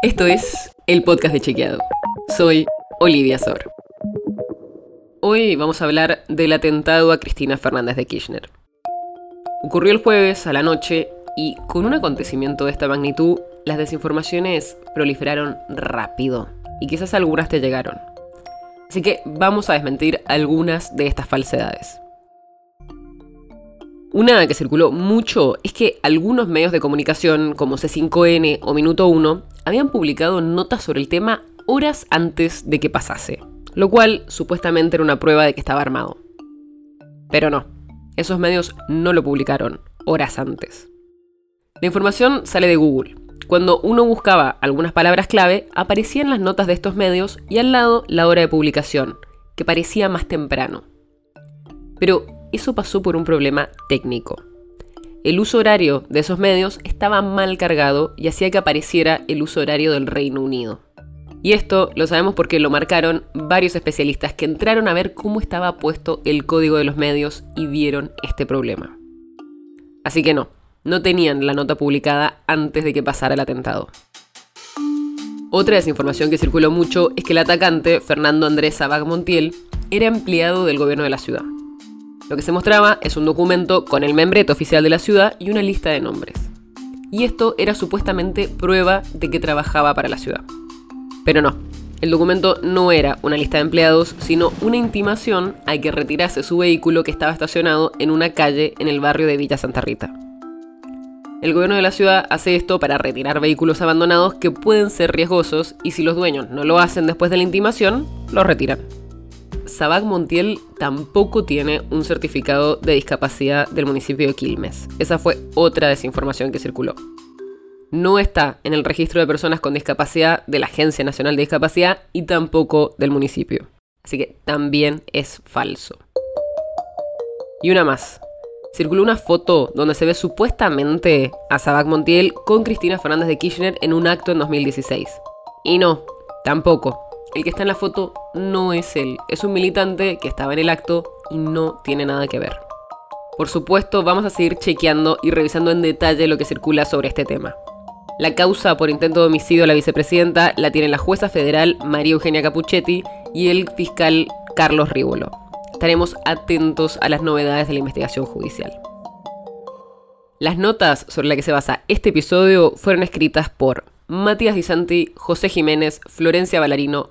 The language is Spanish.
Esto es el podcast de Chequeado. Soy Olivia Sor. Hoy vamos a hablar del atentado a Cristina Fernández de Kirchner. Ocurrió el jueves a la noche y con un acontecimiento de esta magnitud, las desinformaciones proliferaron rápido y quizás algunas te llegaron. Así que vamos a desmentir algunas de estas falsedades. Una que circuló mucho es que algunos medios de comunicación, como C5N o Minuto 1, habían publicado notas sobre el tema horas antes de que pasase, lo cual supuestamente era una prueba de que estaba armado. Pero no, esos medios no lo publicaron horas antes. La información sale de Google. Cuando uno buscaba algunas palabras clave, aparecían las notas de estos medios y al lado la hora de publicación, que parecía más temprano. Pero eso pasó por un problema técnico. El uso horario de esos medios estaba mal cargado y hacía que apareciera el uso horario del Reino Unido. Y esto lo sabemos porque lo marcaron varios especialistas que entraron a ver cómo estaba puesto el código de los medios y vieron este problema. Así que no, no tenían la nota publicada antes de que pasara el atentado. Otra desinformación que circuló mucho es que el atacante, Fernando Andrés Sabag Montiel, era empleado del gobierno de la ciudad. Lo que se mostraba es un documento con el membrete oficial de la ciudad y una lista de nombres. Y esto era supuestamente prueba de que trabajaba para la ciudad. Pero no, el documento no era una lista de empleados, sino una intimación a que retirase su vehículo que estaba estacionado en una calle en el barrio de Villa Santa Rita. El gobierno de la ciudad hace esto para retirar vehículos abandonados que pueden ser riesgosos y si los dueños no lo hacen después de la intimación, los retiran. Sabac Montiel tampoco tiene un certificado de discapacidad del municipio de Quilmes. Esa fue otra desinformación que circuló. No está en el registro de personas con discapacidad de la Agencia Nacional de Discapacidad y tampoco del municipio. Así que también es falso. Y una más. Circuló una foto donde se ve supuestamente a Sabac Montiel con Cristina Fernández de Kirchner en un acto en 2016. Y no, tampoco. El que está en la foto no es él, es un militante que estaba en el acto y no tiene nada que ver. Por supuesto, vamos a seguir chequeando y revisando en detalle lo que circula sobre este tema. La causa por intento de homicidio a la vicepresidenta la tiene la jueza federal María Eugenia Capuchetti y el fiscal Carlos Rívolo. Estaremos atentos a las novedades de la investigación judicial. Las notas sobre las que se basa este episodio fueron escritas por Matías Di Santi, José Jiménez, Florencia Ballarino,